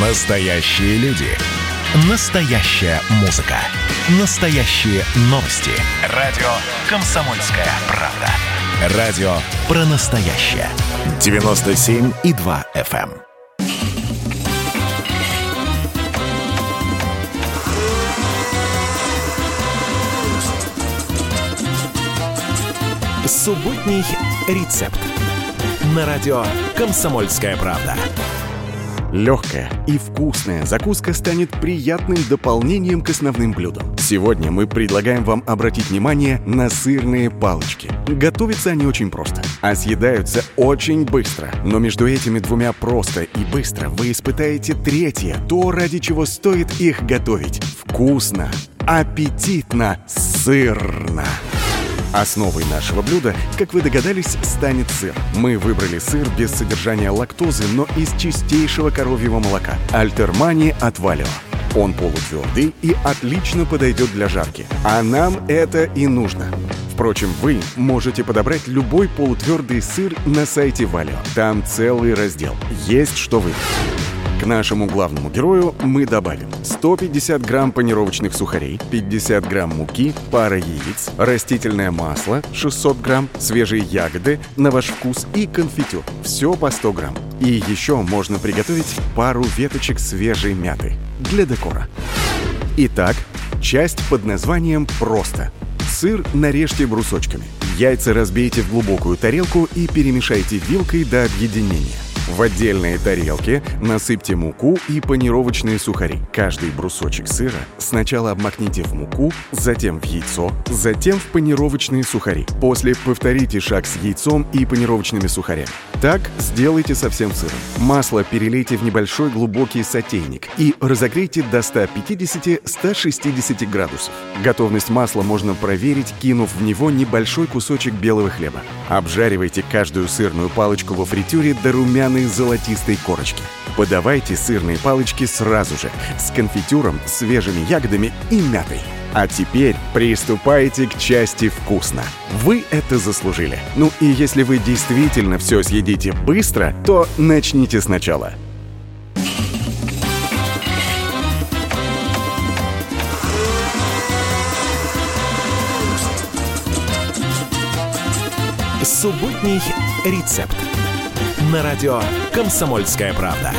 Настоящие люди. Настоящая музыка. Настоящие новости. Радио «Комсомольская правда». Радио про настоящее. 97,2 FM. Субботний рецепт. На радио «Комсомольская правда». Легкая и вкусная закуска станет приятным дополнением к основным блюдам. Сегодня мы предлагаем вам обратить внимание на сырные палочки. Готовятся они очень просто, а съедаются очень быстро. Но между этими двумя просто и быстро вы испытаете третье, то, ради чего стоит их готовить. Вкусно, аппетитно, сырно. Основой нашего блюда, как вы догадались, станет сыр. Мы выбрали сыр без содержания лактозы, но из чистейшего коровьего молока. Альтермани от Валио. Он полутвердый и отлично подойдет для жарки. А нам это и нужно. Впрочем, вы можете подобрать любой полутвердый сыр на сайте Валио. Там целый раздел. Есть что выбрать. К нашему главному герою мы добавим 150 грамм панировочных сухарей, 50 грамм муки, пара яиц, растительное масло, 600 грамм, свежие ягоды на ваш вкус и конфитюр. Все по 100 грамм. И еще можно приготовить пару веточек свежей мяты для декора. Итак, часть под названием «Просто». Сыр нарежьте брусочками. Яйца разбейте в глубокую тарелку и перемешайте вилкой до объединения. В отдельные тарелки насыпьте муку и панировочные сухари. Каждый брусочек сыра сначала обмакните в муку, затем в яйцо, затем в панировочные сухари. После повторите шаг с яйцом и панировочными сухарями. Так сделайте со всем сыром. Масло перелейте в небольшой глубокий сотейник и разогрейте до 150-160 градусов. Готовность масла можно проверить, кинув в него небольшой кусочек белого хлеба. Обжаривайте каждую сырную палочку во фритюре до румяной золотистой корочки. Подавайте сырные палочки сразу же, с конфитюром, свежими ягодами и мятой. А теперь приступайте к части вкусно. Вы это заслужили. Ну и если вы действительно все съедите быстро, то начните сначала. Субботний рецепт. На радио «Комсомольская правда».